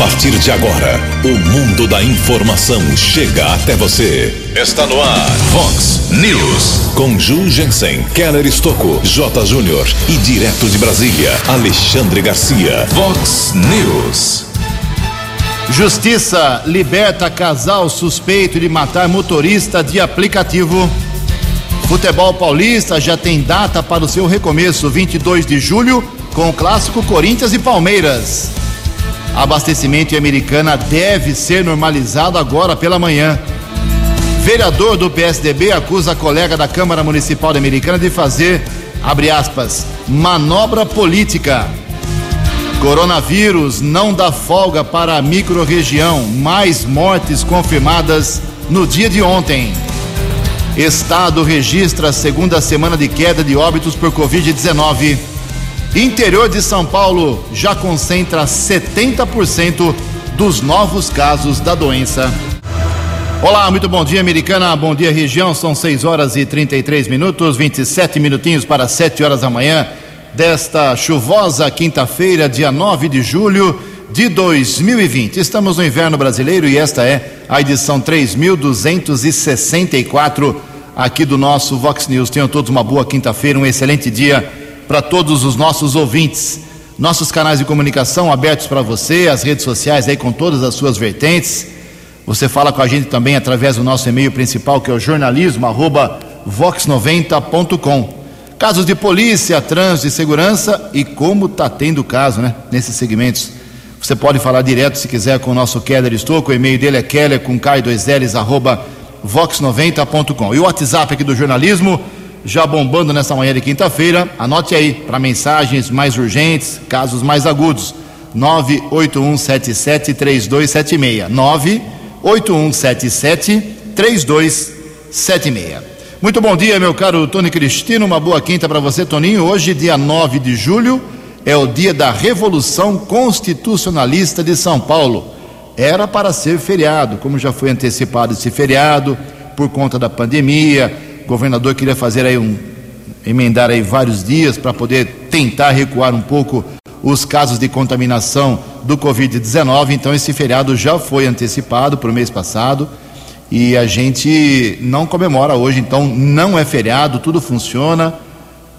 partir de agora, o mundo da informação chega até você. Está no ar, Fox News. Com Ju Jensen, Keller Estocco, J. Júnior e direto de Brasília, Alexandre Garcia. Fox News. Justiça liberta casal suspeito de matar motorista de aplicativo. Futebol paulista já tem data para o seu recomeço, 22 de julho, com o clássico Corinthians e Palmeiras. Abastecimento em Americana deve ser normalizado agora pela manhã. Vereador do PSDB acusa a colega da Câmara Municipal de Americana de fazer, abre aspas, manobra política. Coronavírus não dá folga para a microrregião. Mais mortes confirmadas no dia de ontem. Estado registra a segunda semana de queda de óbitos por Covid-19. Interior de São Paulo já concentra 70% dos novos casos da doença. Olá, muito bom dia, americana. Bom dia, região. São 6 horas e 33 minutos, 27 minutinhos para 7 horas da manhã desta chuvosa quinta-feira, dia 9 de julho de 2020. Estamos no inverno brasileiro e esta é a edição 3264 aqui do nosso Vox News. Tenham todos uma boa quinta-feira, um excelente dia para todos os nossos ouvintes. Nossos canais de comunicação abertos para você, as redes sociais aí com todas as suas vertentes. Você fala com a gente também através do nosso e-mail principal, que é o jornalismo@vox90.com. Casos de polícia, trânsito e segurança e como está tendo caso, né, nesses segmentos. Você pode falar direto se quiser com o nosso Keller Estouco, o e-mail dele é keller com k2ls arroba vox90.com. E o WhatsApp aqui do jornalismo já bombando nessa manhã de quinta-feira. Anote aí para mensagens mais urgentes, casos mais agudos. 981773276. 981773276. Muito bom dia, meu caro Tony Cristino. Uma boa quinta para você, Toninho. Hoje, dia 9 de julho, é o dia da Revolução Constitucionalista de São Paulo. Era para ser feriado, como já foi antecipado esse feriado por conta da pandemia governador queria fazer aí um emendar aí vários dias para poder tentar recuar um pouco os casos de contaminação do Covid-19. Então esse feriado já foi antecipado para o mês passado e a gente não comemora hoje. Então não é feriado, tudo funciona,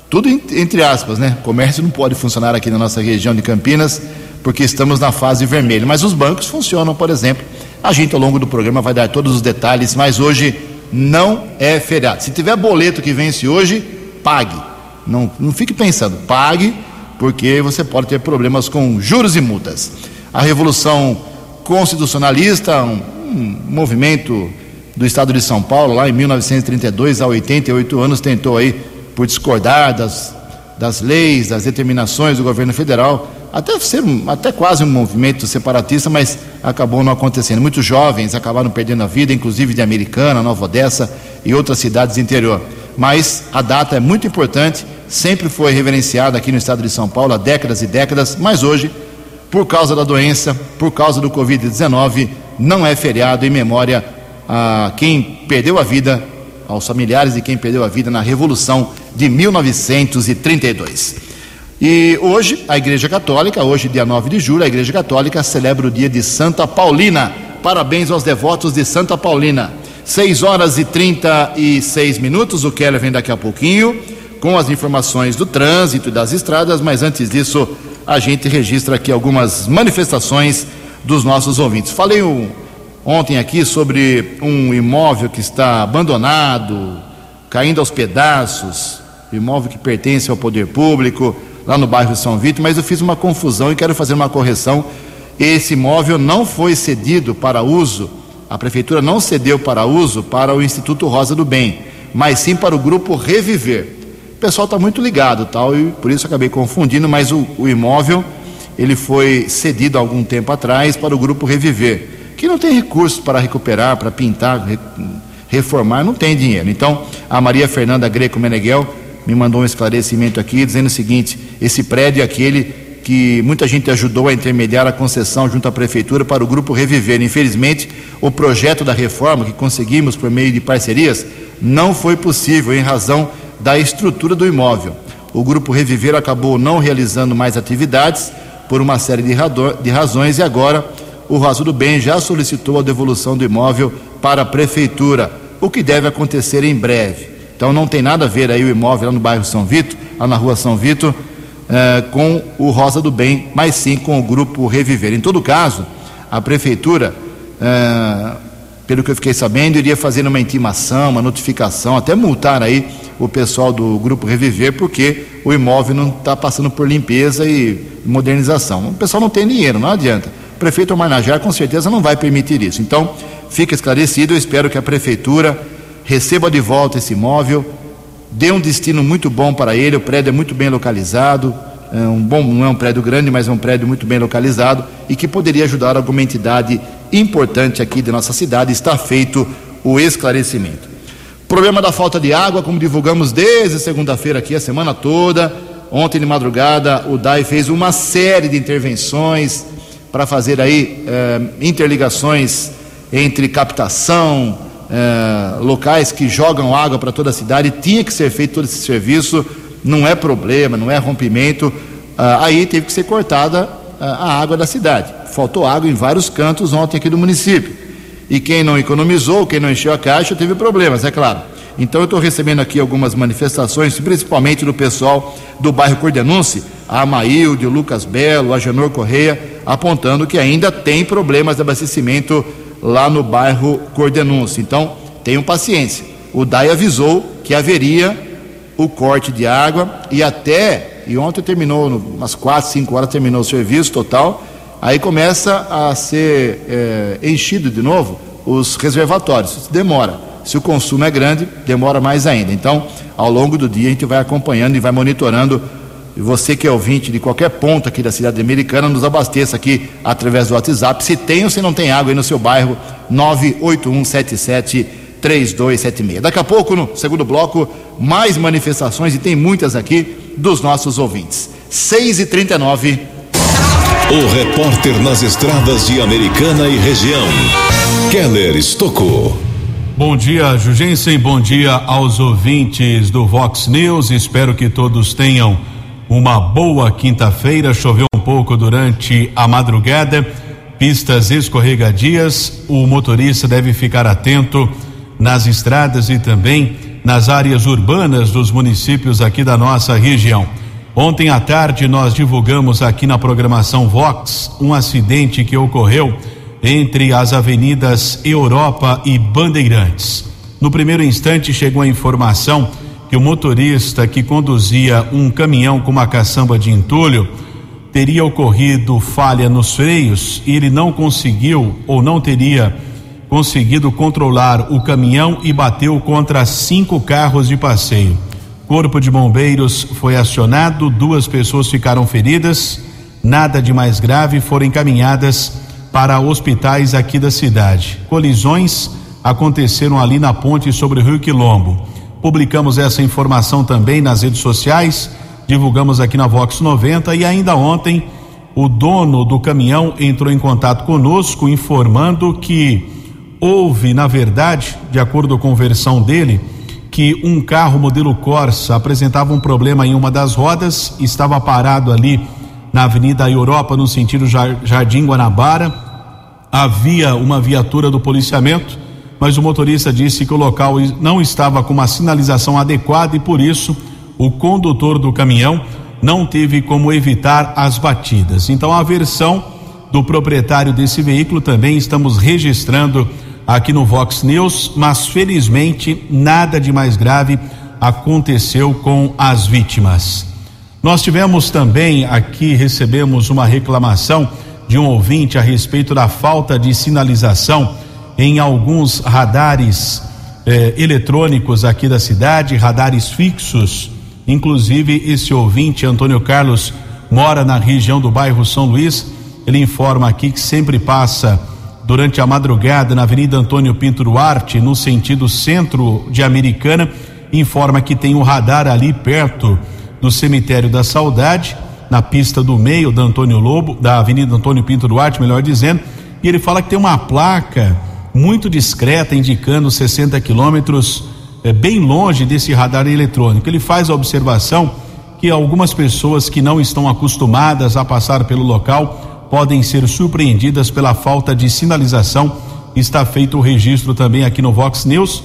tudo entre aspas, né? Comércio não pode funcionar aqui na nossa região de Campinas porque estamos na fase vermelha. Mas os bancos funcionam, por exemplo. A gente ao longo do programa vai dar todos os detalhes, mas hoje não é feriado. Se tiver boleto que vence hoje, pague. Não, não fique pensando, pague, porque você pode ter problemas com juros e multas. A Revolução Constitucionalista, um, um movimento do Estado de São Paulo, lá em 1932, há 88 anos, tentou aí, por discordar das, das leis, das determinações do governo federal, até ser até quase um movimento separatista, mas acabou não acontecendo. Muitos jovens acabaram perdendo a vida, inclusive de Americana, Nova Odessa e outras cidades do interior. Mas a data é muito importante, sempre foi reverenciada aqui no estado de São Paulo há décadas e décadas, mas hoje, por causa da doença, por causa do Covid-19, não é feriado em memória a quem perdeu a vida, aos familiares de quem perdeu a vida na Revolução de 1932. E hoje, a Igreja Católica, hoje, dia 9 de julho, a Igreja Católica celebra o dia de Santa Paulina. Parabéns aos devotos de Santa Paulina. 6 horas e 36 minutos. O Keller vem daqui a pouquinho com as informações do trânsito e das estradas, mas antes disso, a gente registra aqui algumas manifestações dos nossos ouvintes. Falei um, ontem aqui sobre um imóvel que está abandonado, caindo aos pedaços, imóvel que pertence ao poder público lá no bairro São Vito, mas eu fiz uma confusão e quero fazer uma correção. Esse imóvel não foi cedido para uso, a prefeitura não cedeu para uso para o Instituto Rosa do Bem, mas sim para o grupo Reviver. O pessoal está muito ligado, tal, e por isso acabei confundindo, mas o, o imóvel ele foi cedido há algum tempo atrás para o grupo Reviver, que não tem recursos para recuperar, para pintar, reformar, não tem dinheiro. Então, a Maria Fernanda Greco Meneghel me mandou um esclarecimento aqui dizendo o seguinte: esse prédio é aquele que muita gente ajudou a intermediar a concessão junto à prefeitura para o grupo Reviver. Infelizmente, o projeto da reforma que conseguimos por meio de parcerias não foi possível em razão da estrutura do imóvel. O grupo Reviver acabou não realizando mais atividades por uma série de, razões e agora o Rosa do Bem já solicitou a devolução do imóvel para a prefeitura, o que deve acontecer em breve. Então não tem nada a ver aí o imóvel lá no bairro São Vito, lá na rua São Vito, eh, com o Rosa do Bem, mas sim com o grupo Reviver. Em todo caso, a prefeitura, eh, pelo que eu fiquei sabendo, iria fazer uma intimação, uma notificação, até multar aí o pessoal do grupo Reviver, porque o imóvel não está passando por limpeza e modernização. O pessoal não tem dinheiro, não adianta. O prefeito Marnajar com certeza não vai permitir isso. Então, fica esclarecido, eu espero que a prefeitura receba de volta esse imóvel, dê um destino muito bom para ele, o prédio é muito bem localizado, é um bom, não é um prédio grande, mas é um prédio muito bem localizado e que poderia ajudar alguma entidade importante aqui de nossa cidade. Está feito o esclarecimento. Problema da falta de água, como divulgamos desde segunda-feira aqui, a semana toda. Ontem de madrugada, o DAI fez uma série de intervenções para fazer aí eh, interligações entre captação, eh, locais que jogam água para toda a cidade. Tinha que ser feito todo esse serviço, não é problema, não é rompimento. Ah, aí teve que ser cortada ah, a água da cidade. Faltou água em vários cantos ontem aqui do município. E quem não economizou, quem não encheu a caixa, teve problemas, é claro. Então eu estou recebendo aqui algumas manifestações, principalmente do pessoal do bairro Cordenunce, a Amaílde, o Lucas Belo, a Janor Correia, apontando que ainda tem problemas de abastecimento lá no bairro Cordenunce. Então, tenham paciência. O DAI avisou que haveria o corte de água e até, e ontem terminou, umas 4, 5 horas terminou o serviço total, aí começa a ser é, enchido de novo os reservatórios. Demora. Se o consumo é grande, demora mais ainda. Então, ao longo do dia, a gente vai acompanhando e vai monitorando. E você que é ouvinte de qualquer ponto aqui da cidade americana, nos abasteça aqui através do WhatsApp. Se tem ou se não tem água aí no seu bairro, 98177 3276. Daqui a pouco, no segundo bloco, mais manifestações, e tem muitas aqui, dos nossos ouvintes. 6 e 39 O repórter nas estradas de Americana e região, Keller Estocou. Bom dia, Jugensen. Bom dia aos ouvintes do Vox News. Espero que todos tenham uma boa quinta-feira. Choveu um pouco durante a madrugada, pistas escorregadias. O motorista deve ficar atento nas estradas e também nas áreas urbanas dos municípios aqui da nossa região. Ontem à tarde nós divulgamos aqui na programação Vox um acidente que ocorreu entre as avenidas Europa e Bandeirantes. No primeiro instante chegou a informação que o motorista que conduzia um caminhão com uma caçamba de entulho teria ocorrido falha nos freios e ele não conseguiu ou não teria conseguido controlar o caminhão e bateu contra cinco carros de passeio. Corpo de bombeiros foi acionado, duas pessoas ficaram feridas, nada de mais grave, foram encaminhadas para hospitais aqui da cidade. Colisões aconteceram ali na ponte sobre o Rio Quilombo. Publicamos essa informação também nas redes sociais, divulgamos aqui na Vox 90 e ainda ontem o dono do caminhão entrou em contato conosco informando que houve, na verdade, de acordo com a versão dele, que um carro modelo Corsa apresentava um problema em uma das rodas, estava parado ali na Avenida Europa, no sentido Jardim Guanabara. Havia uma viatura do policiamento, mas o motorista disse que o local não estava com uma sinalização adequada e por isso o condutor do caminhão não teve como evitar as batidas. Então a versão do proprietário desse veículo também estamos registrando aqui no Vox News, mas felizmente nada de mais grave aconteceu com as vítimas. Nós tivemos também aqui, recebemos uma reclamação de um ouvinte a respeito da falta de sinalização em alguns radares eh, eletrônicos aqui da cidade, radares fixos. Inclusive, esse ouvinte, Antônio Carlos, mora na região do bairro São Luís. Ele informa aqui que sempre passa durante a madrugada na Avenida Antônio Pinto Duarte, no sentido centro de Americana. Informa que tem um radar ali perto do Cemitério da Saudade, na pista do meio da Antônio Lobo, da Avenida Antônio Pinto Duarte, melhor dizendo, e ele fala que tem uma placa muito discreta indicando 60 quilômetros é, bem longe desse radar eletrônico. Ele faz a observação que algumas pessoas que não estão acostumadas a passar pelo local podem ser surpreendidas pela falta de sinalização. Está feito o registro também aqui no Vox News.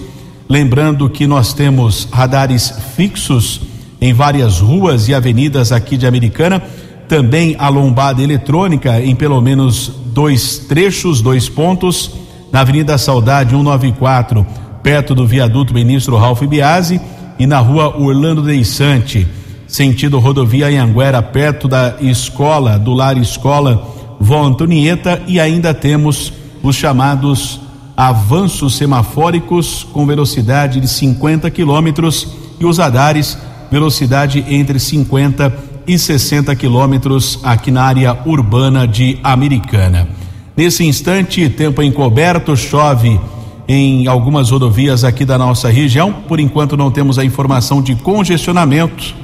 Lembrando que nós temos radares fixos em várias ruas e avenidas aqui de Americana, também a lombada eletrônica em pelo menos dois trechos, dois pontos, na Avenida Saudade 194, perto do viaduto Ministro Ralph Biasi, e na rua Orlando Deissante, sentido rodovia Anhanguera, perto da escola, do lar escola Vó Antonieta, e ainda temos os chamados avanços semafóricos com velocidade de 50 quilômetros e os radares velocidade entre 50 e 60 quilômetros aqui na área urbana de Americana. Nesse instante, tempo encoberto, chove em algumas rodovias aqui da nossa região. Por enquanto, não temos a informação de congestionamento.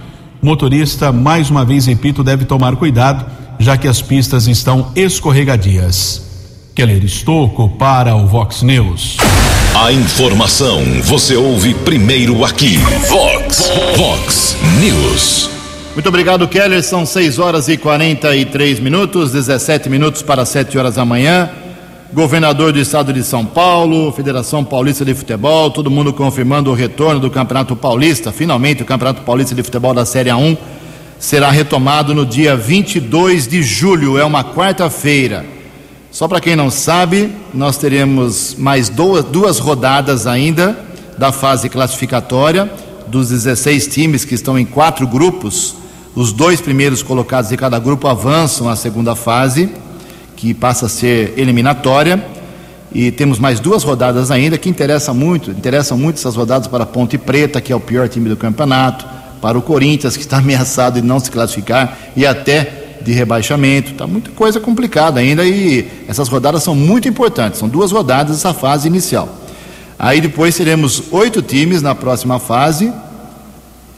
Motorista, mais uma vez repito, deve tomar cuidado, já que as pistas estão escorregadias. Keller Estocco para o Vox News. A informação você ouve primeiro aqui. Vox, Vox News. Muito obrigado, Keller. São 6 horas e 43 minutos, 17 minutos para 7 horas da manhã. Governador do estado de São Paulo, Federação Paulista de Futebol, todo mundo confirmando o retorno do Campeonato Paulista. Finalmente, o Campeonato Paulista de Futebol da Série A1 será retomado no dia 22 de julho, é uma quarta-feira. Só para quem não sabe, nós teremos mais duas, duas rodadas ainda da fase classificatória, dos 16 times que estão em quatro grupos. Os dois primeiros colocados de cada grupo avançam à segunda fase, que passa a ser eliminatória. E temos mais duas rodadas ainda que interessa muito, interessam muito essas rodadas para a Ponte Preta, que é o pior time do campeonato, para o Corinthians, que está ameaçado de não se classificar, e até de rebaixamento, tá muita coisa complicada ainda e essas rodadas são muito importantes, são duas rodadas essa fase inicial. Aí depois teremos oito times na próxima fase,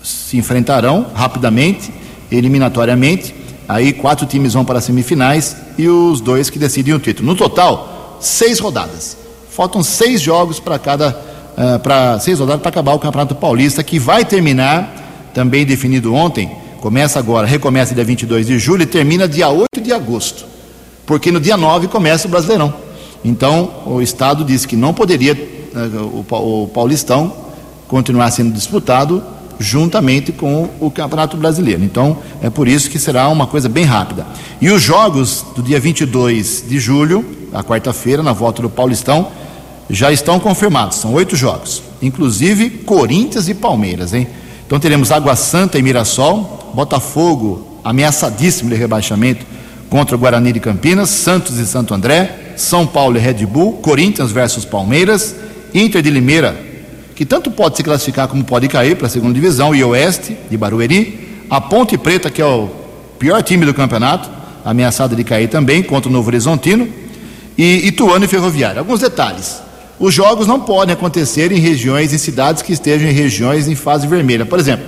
se enfrentarão rapidamente, eliminatoriamente. Aí quatro times vão para as semifinais e os dois que decidem o título. No total, seis rodadas. Faltam seis jogos para cada, uh, para seis rodadas para acabar o Campeonato Paulista, que vai terminar, também definido ontem, Começa agora, recomeça dia 22 de julho e termina dia 8 de agosto. Porque no dia 9 começa o Brasileirão. Então, o Estado disse que não poderia eh, o Paulistão continuar sendo disputado juntamente com o Campeonato Brasileiro. Então, é por isso que será uma coisa bem rápida. E os jogos do dia 22 de julho, a quarta-feira, na volta do Paulistão, já estão confirmados. São oito jogos, inclusive Corinthians e Palmeiras, hein? Então teremos Água Santa e Mirassol, Botafogo ameaçadíssimo de rebaixamento contra o Guarani de Campinas, Santos e Santo André, São Paulo e Red Bull, Corinthians versus Palmeiras, Inter de Limeira, que tanto pode se classificar como pode cair para a segunda divisão, e Oeste de Barueri, a Ponte Preta, que é o pior time do campeonato, ameaçada de cair também contra o Novo Horizontino, e Ituano e Ferroviário. Alguns detalhes. Os jogos não podem acontecer em regiões, em cidades que estejam em regiões em fase vermelha. Por exemplo,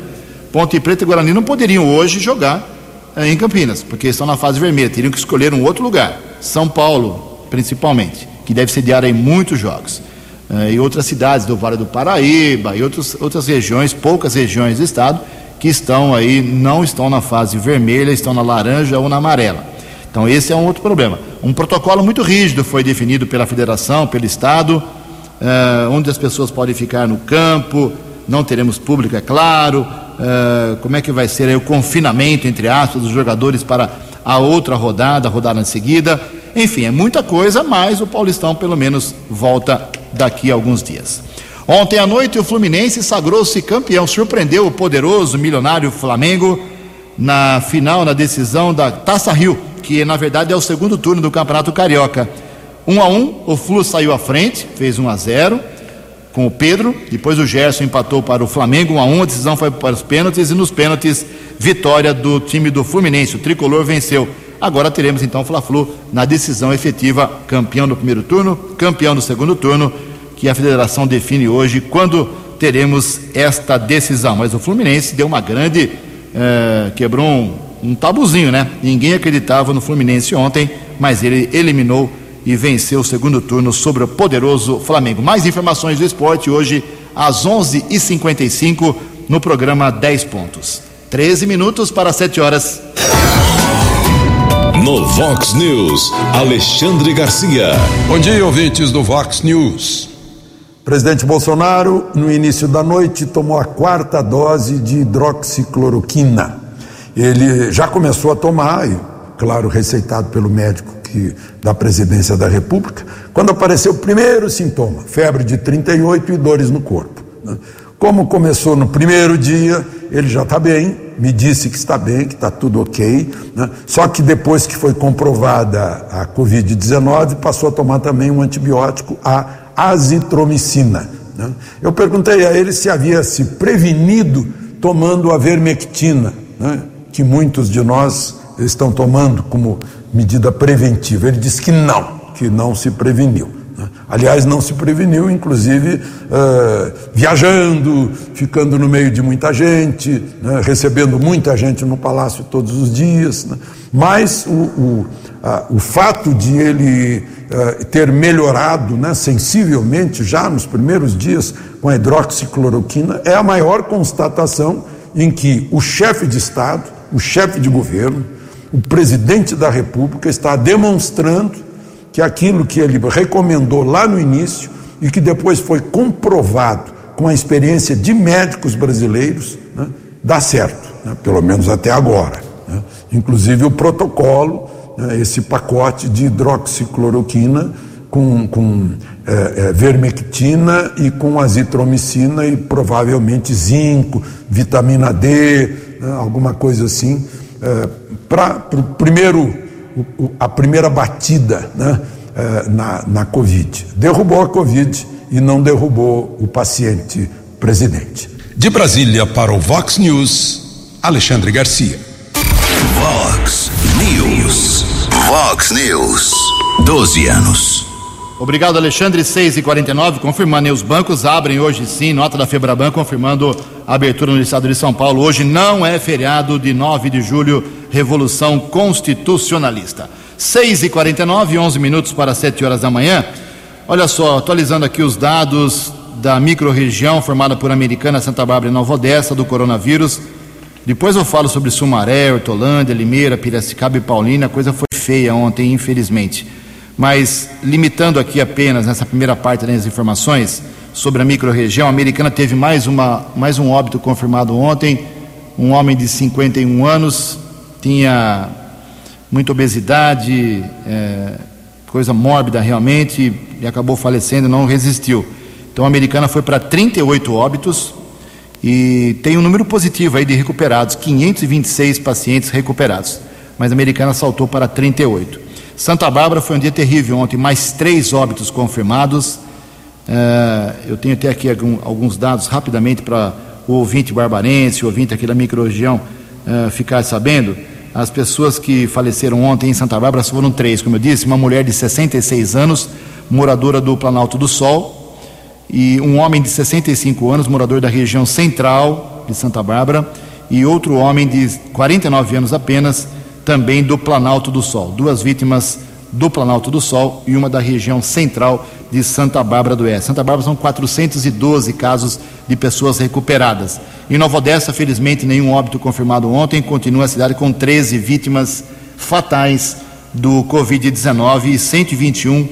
Ponte Preta e Guarani não poderiam hoje jogar eh, em Campinas, porque estão na fase vermelha, teriam que escolher um outro lugar. São Paulo, principalmente, que deve sediar aí muitos jogos. Eh, e outras cidades do Vale do Paraíba e outros, outras regiões, poucas regiões do estado, que estão aí, não estão na fase vermelha, estão na laranja ou na amarela. Então, esse é um outro problema. Um protocolo muito rígido foi definido pela federação, pelo Estado, uh, onde as pessoas podem ficar no campo, não teremos público, é claro. Uh, como é que vai ser o confinamento, entre aspas, dos jogadores para a outra rodada, a rodada em seguida. Enfim, é muita coisa, mas o Paulistão pelo menos volta daqui a alguns dias. Ontem à noite, o Fluminense sagrou-se campeão, surpreendeu o poderoso milionário Flamengo na final, na decisão da Taça Rio, que na verdade é o segundo turno do Campeonato Carioca. 1 a 1 o Flu saiu à frente, fez 1 a 0 com o Pedro, depois o Gerson empatou para o Flamengo 1 a 1 a decisão foi para os pênaltis e nos pênaltis vitória do time do Fluminense, o tricolor venceu. Agora teremos então o Fla-Flu na decisão efetiva, campeão do primeiro turno, campeão do segundo turno, que a federação define hoje quando teremos esta decisão. Mas o Fluminense deu uma grande. Eh, quebrou um, um tabuzinho, né? Ninguém acreditava no Fluminense ontem, mas ele eliminou e venceu o segundo turno sobre o poderoso Flamengo. Mais informações do esporte hoje às 11h55 no programa 10 Pontos. 13 minutos para 7 horas. No Vox News, Alexandre Garcia. Bom dia, ouvintes do Vox News. Presidente Bolsonaro, no início da noite, tomou a quarta dose de hidroxicloroquina. Ele já começou a tomar, e, claro, receitado pelo médico que, da presidência da República, quando apareceu o primeiro sintoma, febre de 38 e dores no corpo. Né? Como começou no primeiro dia, ele já está bem, me disse que está bem, que está tudo ok. Né? Só que depois que foi comprovada a Covid-19, passou a tomar também um antibiótico, a azitromicina. Né? Eu perguntei a ele se havia se prevenido tomando a vermectina, né? que muitos de nós estão tomando como medida preventiva. Ele disse que não, que não se preveniu. Aliás, não se preveniu, inclusive uh, viajando, ficando no meio de muita gente, né? recebendo muita gente no palácio todos os dias. Né? Mas o, o, o, fato de ele uh, ter melhorado né, sensivelmente já nos primeiros dias com a hidroxicloroquina é a maior constatação em que o chefe de Estado, o chefe de governo, o presidente da República está demonstrando que aquilo que ele recomendou lá no início e que depois foi comprovado com a experiência de médicos brasileiros, né, dá certo, né, pelo menos até agora. Né. Inclusive o protocolo, né, esse pacote de hidroxicloroquina com, com é, é, vermectina e com azitromicina e provavelmente zinco, vitamina D, né, alguma coisa assim, é, para o primeiro a primeira batida né, eh, na, na Covid. Derrubou a Covid e não derrubou o paciente presidente. De Brasília para o Vox News, Alexandre Garcia. Vox News. Vox News. 12 anos. Obrigado, Alexandre. 6 e 49 confirmando. os bancos abrem hoje sim, nota da Febraban confirmando a abertura no estado de São Paulo. Hoje não é feriado de 9 de julho Revolução Constitucionalista. 6 e 49 11 minutos para 7 horas da manhã. Olha só, atualizando aqui os dados da microrregião formada por Americana, Santa Bárbara e Nova Odessa do coronavírus. Depois eu falo sobre Sumaré, Hortolândia, Limeira, Piracicaba e Paulina. A coisa foi feia ontem, infelizmente. Mas limitando aqui apenas nessa primeira parte das informações sobre a microrregião, a Americana teve mais, uma, mais um óbito confirmado ontem. Um homem de 51 anos, tinha muita obesidade, é, coisa mórbida realmente, e acabou falecendo, não resistiu. Então a americana foi para 38 óbitos e tem um número positivo aí de recuperados, 526 pacientes recuperados, mas a americana saltou para 38. Santa Bárbara foi um dia terrível ontem, mais três óbitos confirmados. É, eu tenho até aqui alguns dados rapidamente para o ouvinte barbarense, o ouvinte aqui da microrregião uh, ficar sabendo, as pessoas que faleceram ontem em Santa Bárbara foram três, como eu disse, uma mulher de 66 anos, moradora do Planalto do Sol, e um homem de 65 anos, morador da região central de Santa Bárbara, e outro homem de 49 anos apenas, também do Planalto do Sol. Duas vítimas do Planalto do Sol e uma da região central de Santa Bárbara do Oeste. Santa Bárbara são 412 casos de pessoas recuperadas. Em Nova Odessa, felizmente, nenhum óbito confirmado ontem. Continua a cidade com 13 vítimas fatais do Covid-19 e 121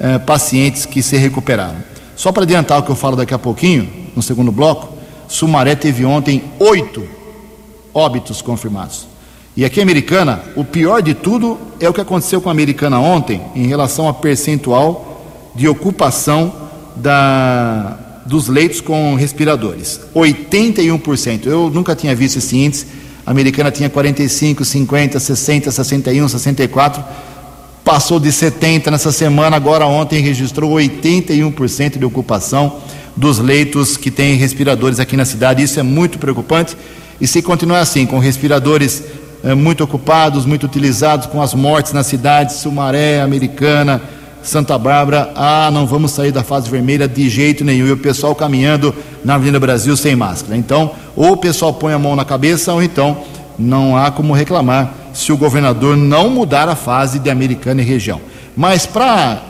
eh, pacientes que se recuperaram. Só para adiantar o que eu falo daqui a pouquinho, no segundo bloco, Sumaré teve ontem oito óbitos confirmados. E aqui, Americana, o pior de tudo é o que aconteceu com a Americana ontem em relação a percentual de ocupação da, dos leitos com respiradores. 81%. Eu nunca tinha visto esse índice. A americana tinha 45, 50, 60, 61, 64. Passou de 70 nessa semana, agora ontem registrou 81% de ocupação dos leitos que têm respiradores aqui na cidade. Isso é muito preocupante. E se continuar assim, com respiradores muito ocupados, muito utilizados, com as mortes na cidade, Sumaré, Americana, Santa Bárbara, ah, não vamos sair da fase vermelha de jeito nenhum. E o pessoal caminhando na Avenida Brasil sem máscara. Então, ou o pessoal põe a mão na cabeça, ou então não há como reclamar se o governador não mudar a fase de Americana e região. Mas para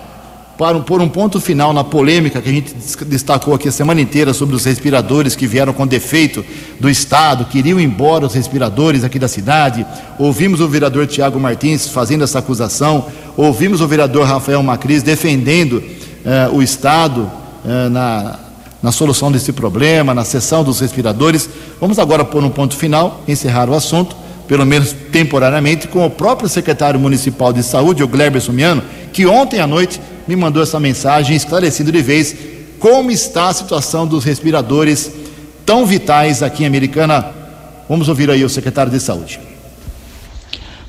para pôr um ponto final na polêmica que a gente destacou aqui a semana inteira sobre os respiradores que vieram com defeito do Estado, queriam embora os respiradores aqui da cidade. Ouvimos o vereador Tiago Martins fazendo essa acusação, ouvimos o vereador Rafael Macris defendendo eh, o Estado eh, na, na solução desse problema, na cessão dos respiradores. Vamos agora pôr um ponto final, encerrar o assunto, pelo menos temporariamente, com o próprio secretário municipal de saúde, o Gleber Sumiano, que ontem à noite me mandou essa mensagem esclarecendo de vez como está a situação dos respiradores tão vitais aqui em Americana. Vamos ouvir aí o secretário de Saúde.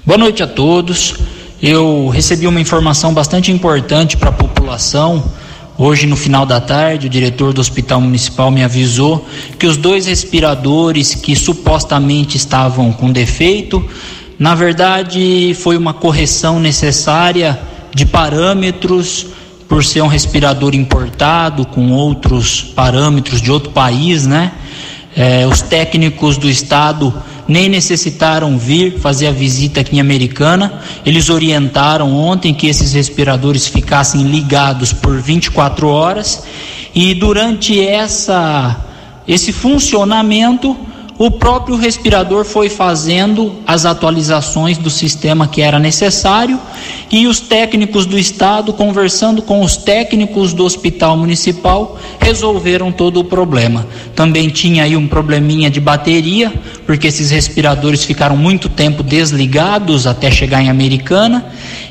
Boa noite a todos. Eu recebi uma informação bastante importante para a população. Hoje, no final da tarde, o diretor do Hospital Municipal me avisou que os dois respiradores que supostamente estavam com defeito, na verdade, foi uma correção necessária de parâmetros, por ser um respirador importado com outros parâmetros de outro país, né? É, os técnicos do estado nem necessitaram vir fazer a visita aqui em Americana. Eles orientaram ontem que esses respiradores ficassem ligados por 24 horas e durante essa esse funcionamento o próprio respirador foi fazendo as atualizações do sistema que era necessário e os técnicos do estado, conversando com os técnicos do hospital municipal, resolveram todo o problema. Também tinha aí um probleminha de bateria, porque esses respiradores ficaram muito tempo desligados até chegar em Americana,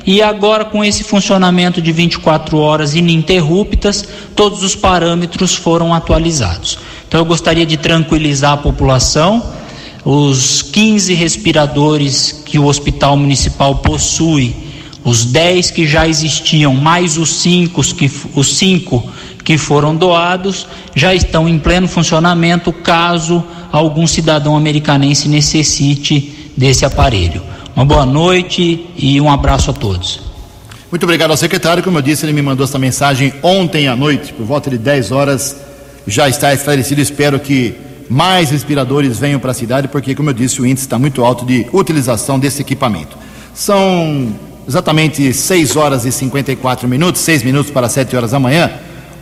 e agora com esse funcionamento de 24 horas ininterruptas, todos os parâmetros foram atualizados. Então eu gostaria de tranquilizar a população. Os 15 respiradores que o Hospital Municipal possui, os 10 que já existiam, mais os 5 que, os cinco que foram doados, já estão em pleno funcionamento caso algum cidadão americanense necessite desse aparelho. Uma boa noite e um abraço a todos. Muito obrigado ao secretário. Como eu disse, ele me mandou essa mensagem ontem à noite, por volta de 10 horas já está esclarecido. Espero que mais respiradores venham para a cidade, porque, como eu disse, o índice está muito alto de utilização desse equipamento. São exatamente 6 horas e 54 minutos, 6 minutos para 7 horas da manhã.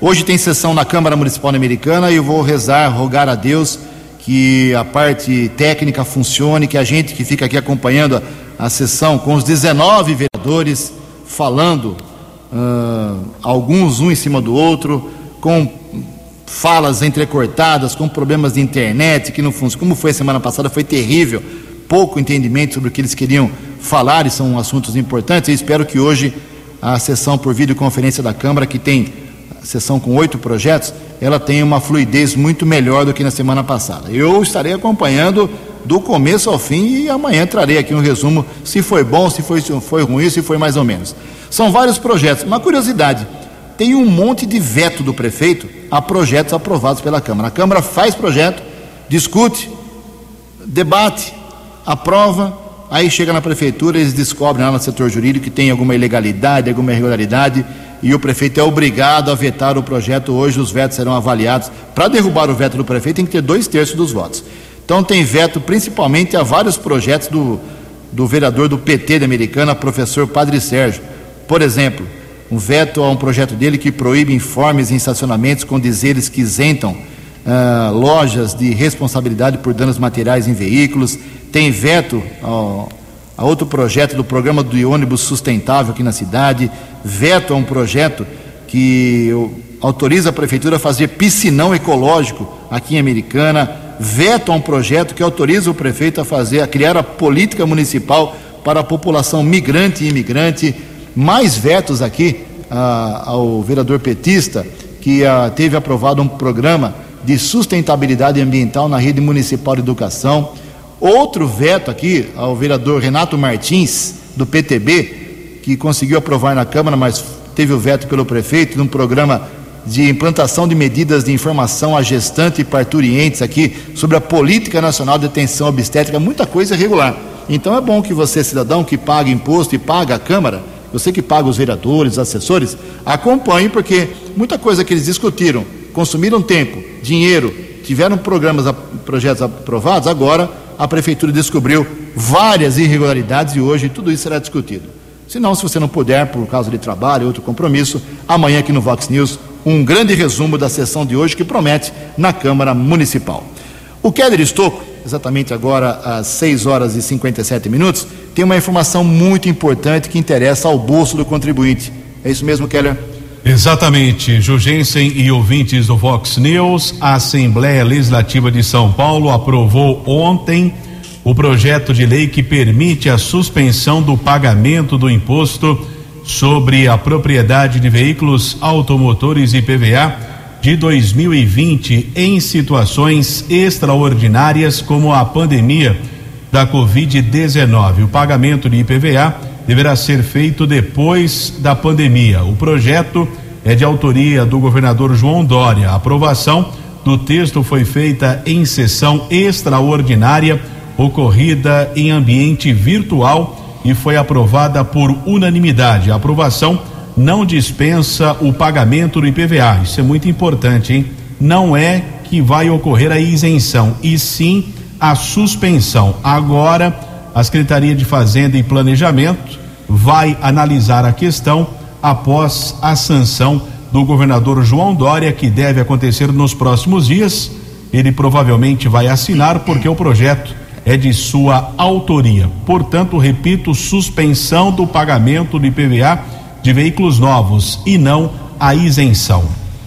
Hoje tem sessão na Câmara Municipal Americana e eu vou rezar, rogar a Deus que a parte técnica funcione, que a gente que fica aqui acompanhando a, a sessão com os 19 vereadores falando, uh, alguns um em cima do outro, com falas entrecortadas, com problemas de internet que não funcionam. Como foi a semana passada, foi terrível. Pouco entendimento sobre o que eles queriam falar e são assuntos importantes. Eu espero que hoje a sessão por videoconferência da Câmara, que tem sessão com oito projetos, ela tenha uma fluidez muito melhor do que na semana passada. Eu estarei acompanhando do começo ao fim e amanhã trarei aqui um resumo se foi bom, se foi, se foi ruim, se foi mais ou menos. São vários projetos. Uma curiosidade tem um monte de veto do prefeito a projetos aprovados pela Câmara. A Câmara faz projeto, discute, debate, aprova, aí chega na prefeitura, eles descobrem lá no setor jurídico que tem alguma ilegalidade, alguma irregularidade, e o prefeito é obrigado a vetar o projeto. Hoje os vetos serão avaliados. Para derrubar o veto do prefeito, tem que ter dois terços dos votos. Então tem veto principalmente a vários projetos do, do vereador do PT da Americana, professor Padre Sérgio. Por exemplo, um veto a um projeto dele que proíbe informes em estacionamentos com dizeres que isentam uh, lojas de responsabilidade por danos materiais em veículos. Tem veto ao, a outro projeto do programa do ônibus sustentável aqui na cidade. Veto a um projeto que autoriza a prefeitura a fazer piscinão ecológico aqui em Americana. Veto a um projeto que autoriza o prefeito a fazer, a criar a política municipal para a população migrante e imigrante mais vetos aqui ah, ao vereador petista, que ah, teve aprovado um programa de sustentabilidade ambiental na rede municipal de educação. Outro veto aqui ao vereador Renato Martins, do PTB, que conseguiu aprovar na Câmara, mas teve o veto pelo prefeito, num programa de implantação de medidas de informação a gestantes e parturientes aqui sobre a política nacional de atenção obstétrica, muita coisa irregular. Então é bom que você, cidadão que paga imposto e paga a Câmara, você que paga os vereadores, os assessores, acompanhe, porque muita coisa que eles discutiram, consumiram tempo, dinheiro, tiveram programas, projetos aprovados, agora a prefeitura descobriu várias irregularidades e hoje tudo isso será discutido. Se não, se você não puder, por causa de trabalho, outro compromisso, amanhã aqui no Vox News, um grande resumo da sessão de hoje que promete na Câmara Municipal. O Keller Estocco, exatamente agora às 6 horas e 57 minutos, tem uma informação muito importante que interessa ao bolso do contribuinte. É isso mesmo, Keller? Exatamente, Jugensen e ouvintes do Vox News, a Assembleia Legislativa de São Paulo aprovou ontem o projeto de lei que permite a suspensão do pagamento do imposto sobre a propriedade de veículos automotores IPVA de 2020 em situações extraordinárias como a pandemia da Covid-19. O pagamento de IPVA deverá ser feito depois da pandemia. O projeto é de autoria do governador João Dória. A aprovação do texto foi feita em sessão extraordinária ocorrida em ambiente virtual e foi aprovada por unanimidade. A aprovação não dispensa o pagamento do IPVA. Isso é muito importante, hein? Não é que vai ocorrer a isenção, e sim a suspensão. Agora, a Secretaria de Fazenda e Planejamento vai analisar a questão após a sanção do governador João Dória, que deve acontecer nos próximos dias. Ele provavelmente vai assinar, porque o projeto é de sua autoria. Portanto, repito, suspensão do pagamento do IPVA de veículos novos e não a isenção.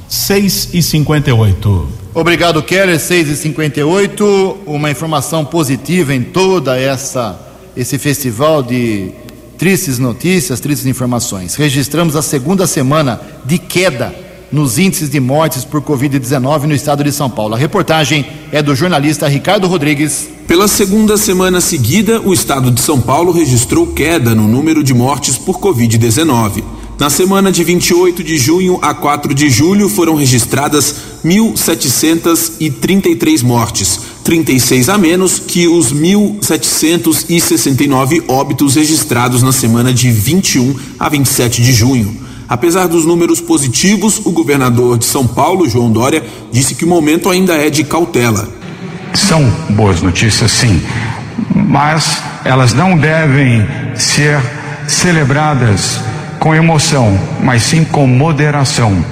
6 e 58. Obrigado, Keller. 6 e 58 Uma informação positiva em toda essa esse festival de tristes notícias, tristes informações. Registramos a segunda semana de queda nos índices de mortes por Covid-19 no estado de São Paulo. A reportagem é do jornalista Ricardo Rodrigues. Pela segunda semana seguida, o estado de São Paulo registrou queda no número de mortes por Covid-19. Na semana de 28 de junho a 4 de julho foram registradas 1.733 mortes, 36 a menos que os 1.769 óbitos registrados na semana de 21 a 27 de junho. Apesar dos números positivos, o governador de São Paulo, João Dória, disse que o momento ainda é de cautela. São boas notícias, sim, mas elas não devem ser celebradas com emoção, mas sim com moderação.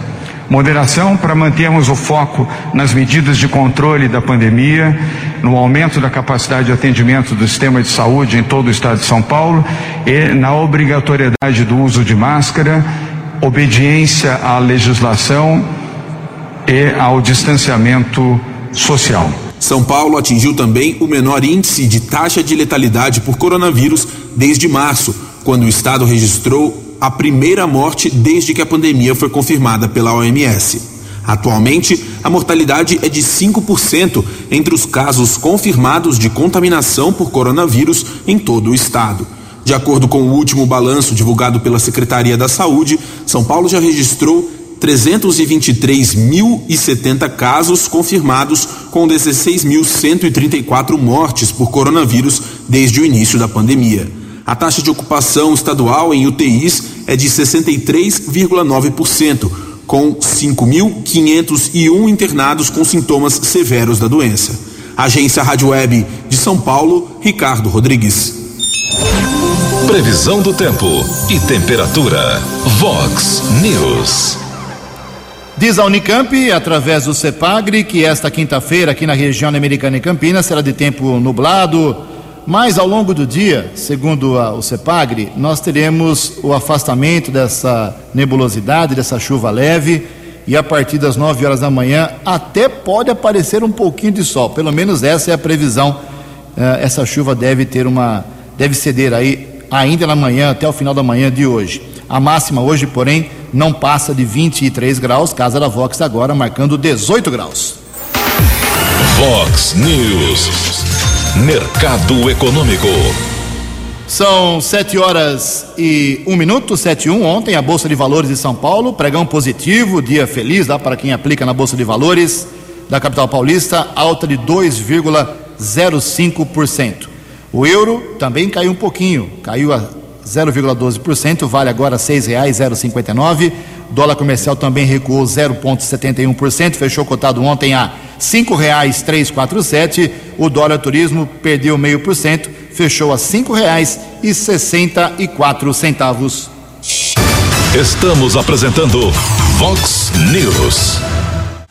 Moderação para mantermos o foco nas medidas de controle da pandemia, no aumento da capacidade de atendimento do sistema de saúde em todo o estado de São Paulo e na obrigatoriedade do uso de máscara obediência à legislação e ao distanciamento social. São Paulo atingiu também o menor índice de taxa de letalidade por coronavírus desde março, quando o estado registrou a primeira morte desde que a pandemia foi confirmada pela OMS. Atualmente, a mortalidade é de 5% entre os casos confirmados de contaminação por coronavírus em todo o estado. De acordo com o último balanço divulgado pela Secretaria da Saúde, São Paulo já registrou 323.070 casos confirmados, com 16.134 mortes por coronavírus desde o início da pandemia. A taxa de ocupação estadual em UTIs é de 63,9%, com 5.501 internados com sintomas severos da doença. Agência Rádio Web de São Paulo, Ricardo Rodrigues. Previsão do tempo e temperatura. Vox News. Diz a Unicamp, através do CEPAGRE, que esta quinta-feira, aqui na região americana e Campinas, será de tempo nublado, mas ao longo do dia, segundo a, o CEPAGRE, nós teremos o afastamento dessa nebulosidade, dessa chuva leve, e a partir das 9 horas da manhã até pode aparecer um pouquinho de sol, pelo menos essa é a previsão. Eh, essa chuva deve ter uma, deve ceder aí ainda na manhã, até o final da manhã de hoje. A máxima hoje, porém, não passa de 23 graus, casa da Vox agora marcando 18 graus. Vox News. Mercado Econômico. São sete horas e um minuto, sete e um. Ontem a Bolsa de Valores de São Paulo, pregão positivo, dia feliz, dá para quem aplica na Bolsa de Valores da capital paulista, alta de 2,05%. O euro também caiu um pouquinho, caiu a 0,12%, vale agora R$ 6,059. Dólar comercial também recuou 0,71%, fechou cotado ontem a R$ 5,347. O dólar turismo perdeu meio por cento, fechou a cinco reais e sessenta e quatro centavos. Estamos apresentando Vox News.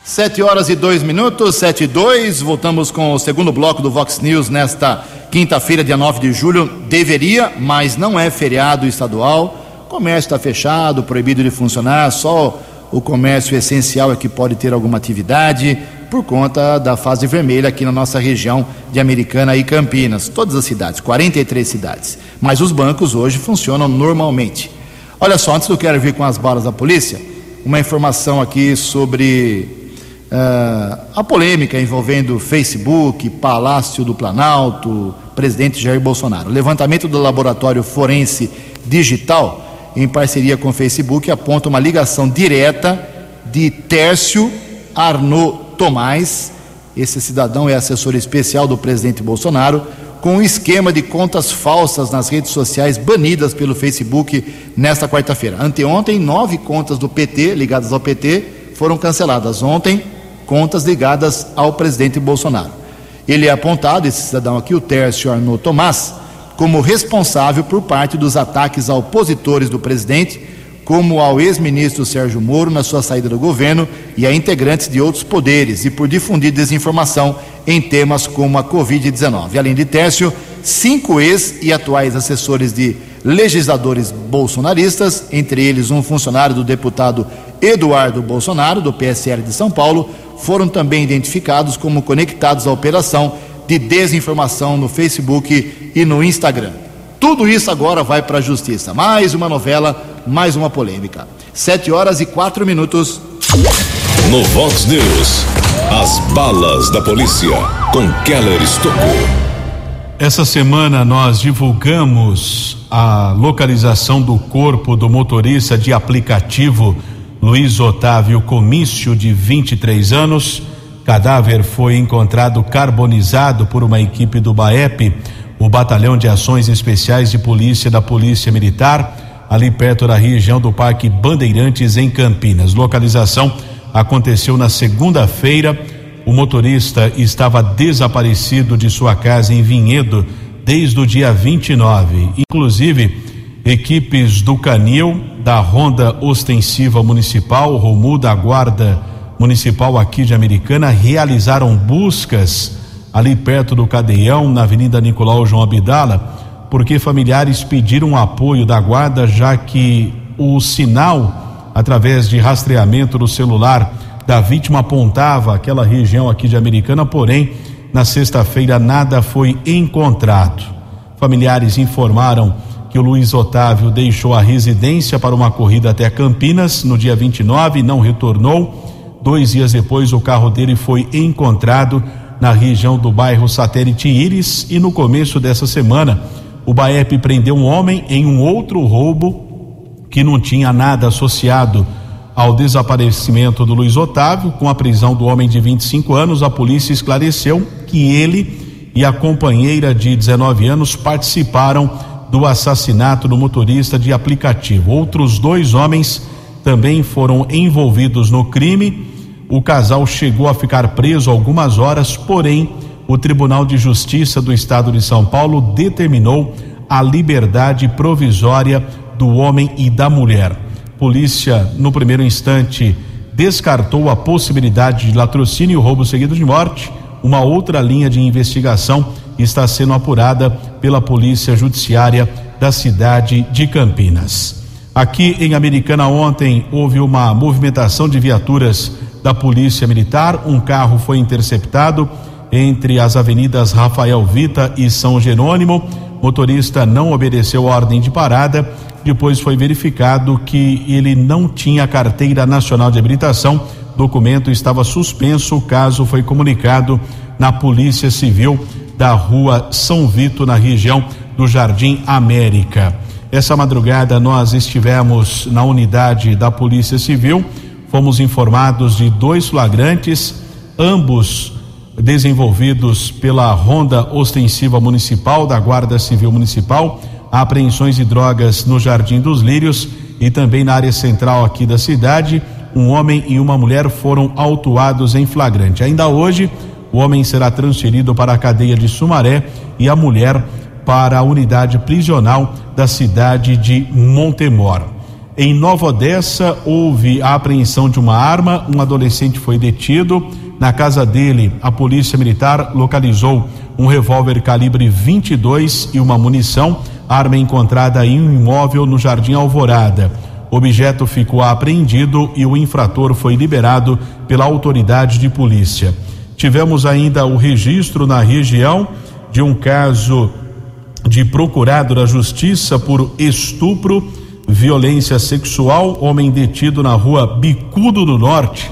Sete horas e dois minutos, sete e dois. Voltamos com o segundo bloco do Vox News nesta quinta-feira, dia 9 de julho. Deveria, mas não é feriado estadual. Comércio está fechado, proibido de funcionar, só o comércio essencial é que pode ter alguma atividade por conta da fase vermelha aqui na nossa região de Americana e Campinas. Todas as cidades, 43 cidades. Mas os bancos hoje funcionam normalmente. Olha só, antes do Quero Vir com as balas da polícia, uma informação aqui sobre uh, a polêmica envolvendo Facebook, Palácio do Planalto, presidente Jair Bolsonaro. O levantamento do laboratório forense digital, em parceria com o Facebook, aponta uma ligação direta de Tércio Arnaud Tomás, esse cidadão é assessor especial do presidente Bolsonaro, com um esquema de contas falsas nas redes sociais banidas pelo Facebook nesta quarta-feira. Anteontem, nove contas do PT, ligadas ao PT, foram canceladas. Ontem, contas ligadas ao presidente Bolsonaro. Ele é apontado, esse cidadão aqui, o Tércio Arnaud Tomás, como responsável por parte dos ataques a opositores do presidente como ao ex-ministro Sérgio Moro na sua saída do governo e a integrantes de outros poderes e por difundir desinformação em temas como a Covid-19. Além de Tércio, cinco ex e atuais assessores de legisladores bolsonaristas, entre eles um funcionário do deputado Eduardo Bolsonaro, do PSL de São Paulo, foram também identificados como conectados à operação de desinformação no Facebook e no Instagram. Tudo isso agora vai para a justiça. Mais uma novela mais uma polêmica. Sete horas e quatro minutos. No Vox News, as balas da polícia com Keller Estocou. Essa semana nós divulgamos a localização do corpo do motorista de aplicativo Luiz Otávio Comício, de 23 anos. Cadáver foi encontrado carbonizado por uma equipe do BAEP, o Batalhão de Ações Especiais de Polícia da Polícia Militar ali perto da região do Parque Bandeirantes, em Campinas. Localização aconteceu na segunda-feira. O motorista estava desaparecido de sua casa em Vinhedo desde o dia 29. Inclusive, equipes do Canil, da Ronda Ostensiva Municipal, Romu da Guarda Municipal aqui de Americana, realizaram buscas ali perto do Cadeião, na Avenida Nicolau João Abdala porque familiares pediram apoio da guarda, já que o sinal, através de rastreamento do celular da vítima, apontava aquela região aqui de Americana, porém, na sexta-feira nada foi encontrado. Familiares informaram que o Luiz Otávio deixou a residência para uma corrida até Campinas no dia 29 e não retornou. Dois dias depois, o carro dele foi encontrado na região do bairro Satélite Íris e no começo dessa semana o BAEP prendeu um homem em um outro roubo que não tinha nada associado ao desaparecimento do Luiz Otávio. Com a prisão do homem de 25 anos, a polícia esclareceu que ele e a companheira de 19 anos participaram do assassinato do motorista de aplicativo. Outros dois homens também foram envolvidos no crime. O casal chegou a ficar preso algumas horas, porém o Tribunal de Justiça do Estado de São Paulo determinou a liberdade provisória do homem e da mulher. Polícia, no primeiro instante, descartou a possibilidade de latrocínio e roubo seguido de morte. Uma outra linha de investigação está sendo apurada pela Polícia Judiciária da cidade de Campinas. Aqui em Americana ontem houve uma movimentação de viaturas da Polícia Militar, um carro foi interceptado entre as avenidas Rafael Vita e São Jerônimo. Motorista não obedeceu ordem de parada. Depois foi verificado que ele não tinha carteira nacional de habilitação. Documento estava suspenso. O caso foi comunicado na Polícia Civil da Rua São Vito, na região do Jardim América. Essa madrugada nós estivemos na unidade da Polícia Civil. Fomos informados de dois flagrantes, ambos desenvolvidos pela Ronda Ostensiva Municipal da Guarda Civil Municipal, apreensões de drogas no Jardim dos Lírios e também na área central aqui da cidade. Um homem e uma mulher foram autuados em flagrante. Ainda hoje, o homem será transferido para a cadeia de Sumaré e a mulher para a unidade prisional da cidade de Montemor. Em Nova Odessa, houve a apreensão de uma arma, um adolescente foi detido. Na casa dele, a polícia militar localizou um revólver calibre 22 e uma munição, arma encontrada em um imóvel no Jardim Alvorada. O objeto ficou apreendido e o infrator foi liberado pela autoridade de polícia. Tivemos ainda o registro na região de um caso de procurado da justiça por estupro, violência sexual, homem detido na rua Bicudo do Norte.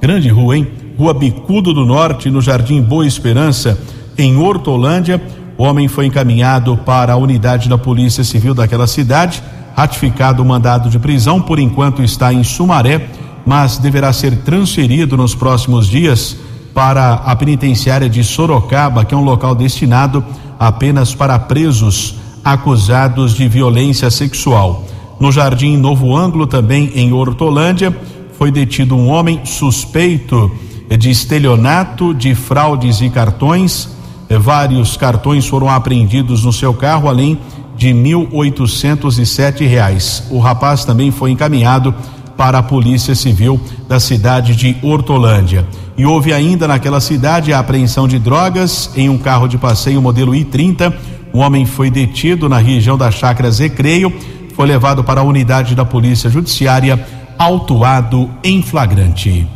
Grande rua, hein? Rua Bicudo do Norte, no Jardim Boa Esperança, em Hortolândia. O homem foi encaminhado para a unidade da Polícia Civil daquela cidade, ratificado o mandado de prisão, por enquanto está em Sumaré, mas deverá ser transferido nos próximos dias para a penitenciária de Sorocaba, que é um local destinado apenas para presos acusados de violência sexual. No Jardim Novo Ângulo, também em Hortolândia, foi detido um homem suspeito de estelionato, de fraudes e cartões. Vários cartões foram apreendidos no seu carro, além de sete reais. O rapaz também foi encaminhado para a Polícia Civil da cidade de Hortolândia. E houve ainda naquela cidade a apreensão de drogas em um carro de passeio modelo I-30. Um homem foi detido na região da Chácara Zecreio, foi levado para a unidade da Polícia Judiciária, autuado em flagrante.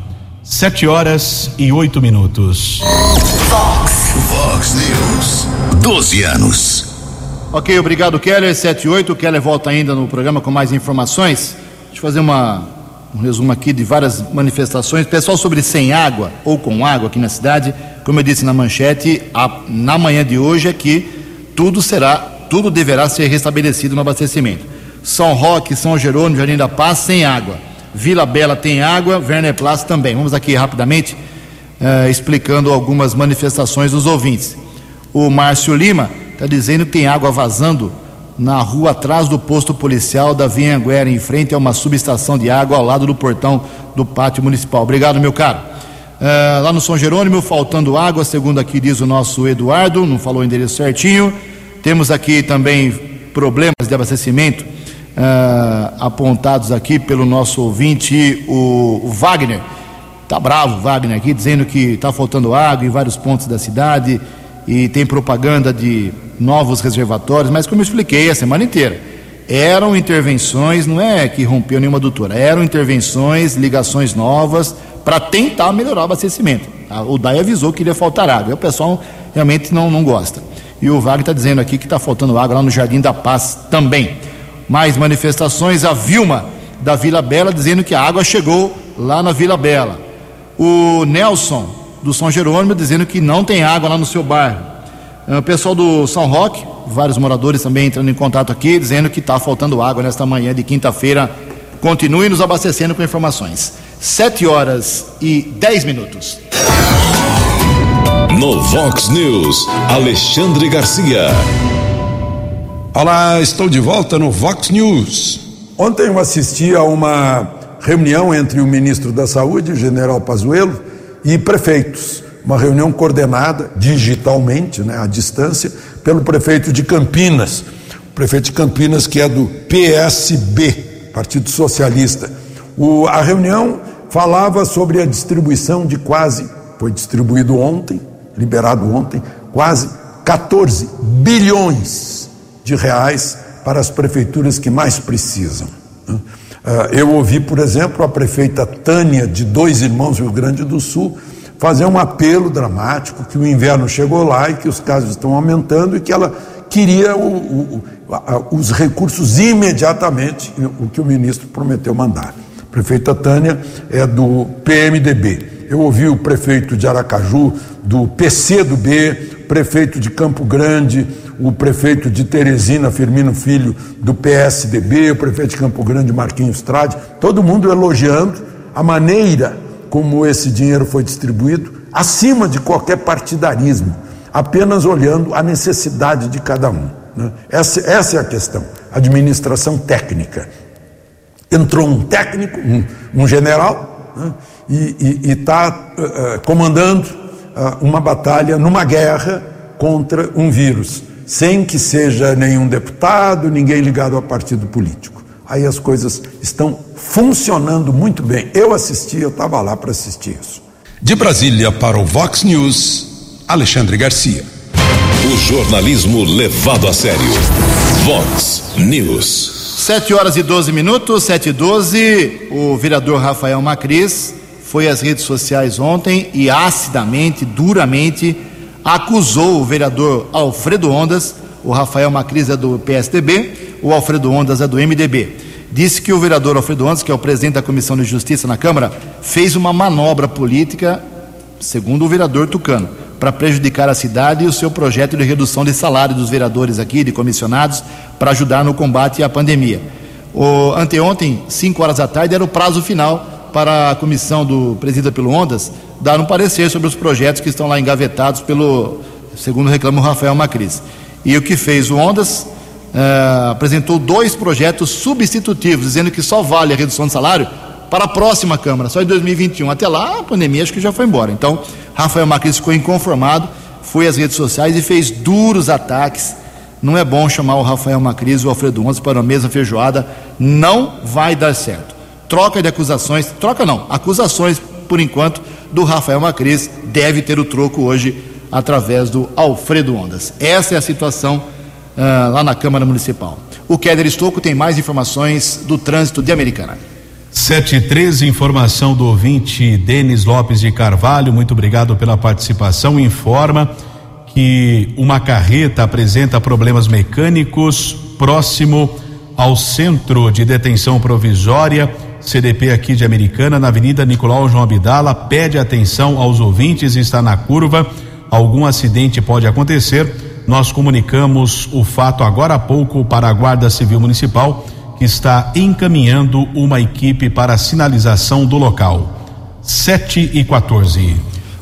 Sete horas e oito minutos. Fox. Fox News. Doze anos. Ok, obrigado, Keller. Sete e oito. O Keller volta ainda no programa com mais informações. Deixa eu fazer uma, um resumo aqui de várias manifestações. Pessoal, sobre sem água ou com água aqui na cidade, como eu disse na manchete, a, na manhã de hoje é que tudo será, tudo deverá ser restabelecido no abastecimento. São Roque, São Jerônimo, Jardim da Paz, sem água. Vila Bela tem água, Werner Platz também. Vamos aqui rapidamente uh, explicando algumas manifestações dos ouvintes. O Márcio Lima está dizendo que tem água vazando na rua atrás do posto policial da Vinhanguera, em frente a uma subestação de água ao lado do portão do pátio municipal. Obrigado, meu caro. Uh, lá no São Jerônimo, faltando água, segundo aqui diz o nosso Eduardo, não falou o endereço certinho. Temos aqui também problemas de abastecimento uh, apontados aqui pelo nosso ouvinte, o, o Wagner. Tá bravo, Wagner, aqui, dizendo que está faltando água em vários pontos da cidade e tem propaganda de novos reservatórios, mas como eu expliquei a semana inteira, eram intervenções, não é que rompeu nenhuma doutora, eram intervenções, ligações novas para tentar melhorar o abastecimento. O DAI avisou que iria faltar água, o pessoal realmente não, não gosta. E o Wagner está dizendo aqui que está faltando água lá no Jardim da Paz também. Mais manifestações, a Vilma da Vila Bela dizendo que a água chegou lá na Vila Bela. O Nelson do São Jerônimo dizendo que não tem água lá no seu bairro. O pessoal do São Roque, vários moradores também entrando em contato aqui, dizendo que está faltando água nesta manhã de quinta-feira. Continue nos abastecendo com informações. Sete horas e dez minutos. No Vox News, Alexandre Garcia. Olá, estou de volta no Vox News. Ontem eu assisti a uma reunião entre o ministro da Saúde, general Pazuello, e prefeitos. Uma reunião coordenada digitalmente, né, à distância, pelo prefeito de Campinas. O prefeito de Campinas, que é do PSB, Partido Socialista. O, a reunião falava sobre a distribuição de quase, foi distribuído ontem, liberado ontem, quase 14 bilhões de reais para as prefeituras que mais precisam. Né? Ah, eu ouvi, por exemplo, a prefeita Tânia, de Dois Irmãos, Rio Grande do Sul, fazer um apelo dramático que o inverno chegou lá e que os casos estão aumentando e que ela queria o, o, os recursos imediatamente, o que o ministro prometeu mandar. A prefeita Tânia é do PMDB. Eu ouvi o prefeito de Aracaju, do PCdoB, prefeito de Campo Grande, o prefeito de Teresina, Firmino Filho, do PSDB, o prefeito de Campo Grande, Marquinhos Trade, todo mundo elogiando a maneira como esse dinheiro foi distribuído, acima de qualquer partidarismo, apenas olhando a necessidade de cada um. Né? Essa, essa é a questão, administração técnica. Entrou um técnico, um, um general, né? e está uh, uh, comandando uh, uma batalha numa guerra contra um vírus sem que seja nenhum deputado, ninguém ligado a partido político. Aí as coisas estão funcionando muito bem. Eu assisti, eu estava lá para assistir isso. De Brasília para o Vox News, Alexandre Garcia. O jornalismo levado a sério. Vox News. 7 horas e 12 minutos, 7 e 12. O vereador Rafael Macris foi às redes sociais ontem e acidamente, duramente, acusou o vereador Alfredo Ondas. O Rafael Macris é do PSDB, o Alfredo Ondas é do MDB disse que o vereador Alfredo Antes, que é o presidente da Comissão de Justiça na Câmara, fez uma manobra política, segundo o vereador Tucano, para prejudicar a cidade e o seu projeto de redução de salário dos vereadores aqui, de comissionados, para ajudar no combate à pandemia. O, anteontem, 5 horas da tarde, era o prazo final para a comissão do presidida pelo Ondas dar um parecer sobre os projetos que estão lá engavetados pelo, segundo reclama o Rafael Macris. E o que fez o Ondas é, apresentou dois projetos substitutivos, dizendo que só vale a redução de salário para a próxima Câmara, só em 2021. Até lá, a pandemia acho que já foi embora. Então, Rafael Macris ficou inconformado, foi às redes sociais e fez duros ataques. Não é bom chamar o Rafael Macris e o Alfredo Ondas para a mesma feijoada. Não vai dar certo. Troca de acusações, troca não, acusações, por enquanto, do Rafael Macris. Deve ter o troco hoje através do Alfredo Ondas. Essa é a situação uh, lá na Câmara Municipal. O Keller Estocco tem mais informações do trânsito de Americana. 713, informação do ouvinte Denis Lopes de Carvalho, muito obrigado pela participação. Informa que uma carreta apresenta problemas mecânicos próximo ao centro de detenção provisória, CDP aqui de Americana, na Avenida Nicolau João Abdala. Pede atenção aos ouvintes, está na curva. Algum acidente pode acontecer nós comunicamos o fato agora há pouco para a Guarda Civil Municipal, que está encaminhando uma equipe para a sinalização do local. 7 e 14.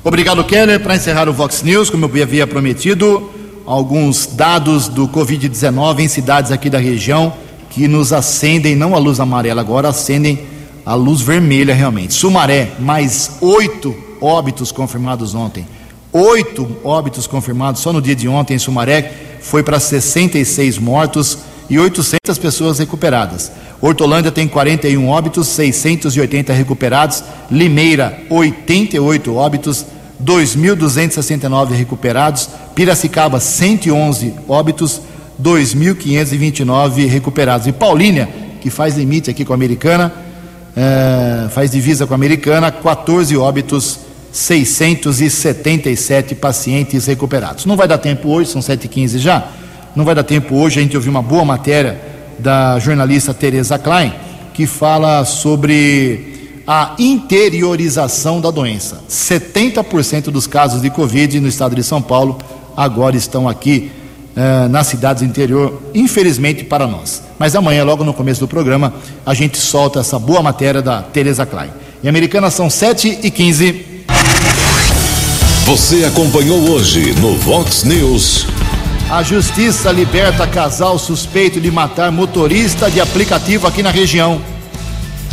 Obrigado, Keller. Para encerrar o Vox News, como eu havia prometido, alguns dados do Covid-19 em cidades aqui da região que nos acendem, não a luz amarela agora, acendem a luz vermelha realmente. Sumaré, mais oito óbitos confirmados ontem oito óbitos confirmados só no dia de ontem em Sumaré, foi para 66 mortos e 800 pessoas recuperadas. Hortolândia tem 41 óbitos, 680 recuperados. Limeira, 88 óbitos, 2.269 recuperados. Piracicaba, 111 óbitos, 2.529 recuperados. E Paulínia, que faz limite aqui com a Americana, é, faz divisa com a Americana, 14 óbitos 677 pacientes recuperados. Não vai dar tempo hoje, são 7h15 já. Não vai dar tempo hoje a gente ouvir uma boa matéria da jornalista Tereza Klein, que fala sobre a interiorização da doença. 70% dos casos de Covid no estado de São Paulo agora estão aqui eh, nas cidades do interior, infelizmente para nós. Mas amanhã, logo no começo do programa, a gente solta essa boa matéria da Tereza Klein. Em Americana são 7 e 15 você acompanhou hoje no Vox News. A justiça liberta casal suspeito de matar motorista de aplicativo aqui na região.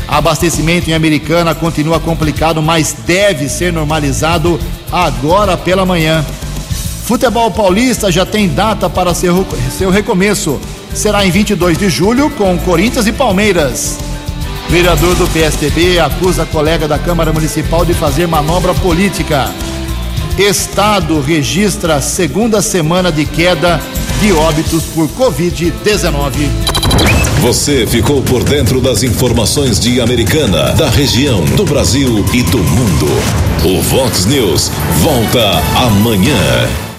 Abastecimento em Americana continua complicado, mas deve ser normalizado agora pela manhã. Futebol paulista já tem data para seu, seu recomeço. Será em 22 de julho com Corinthians e Palmeiras. Vereador do PSDB acusa colega da Câmara Municipal de fazer manobra política. Estado registra segunda semana de queda de óbitos por Covid-19. Você ficou por dentro das informações de Americana, da região, do Brasil e do mundo. O Vox News volta amanhã.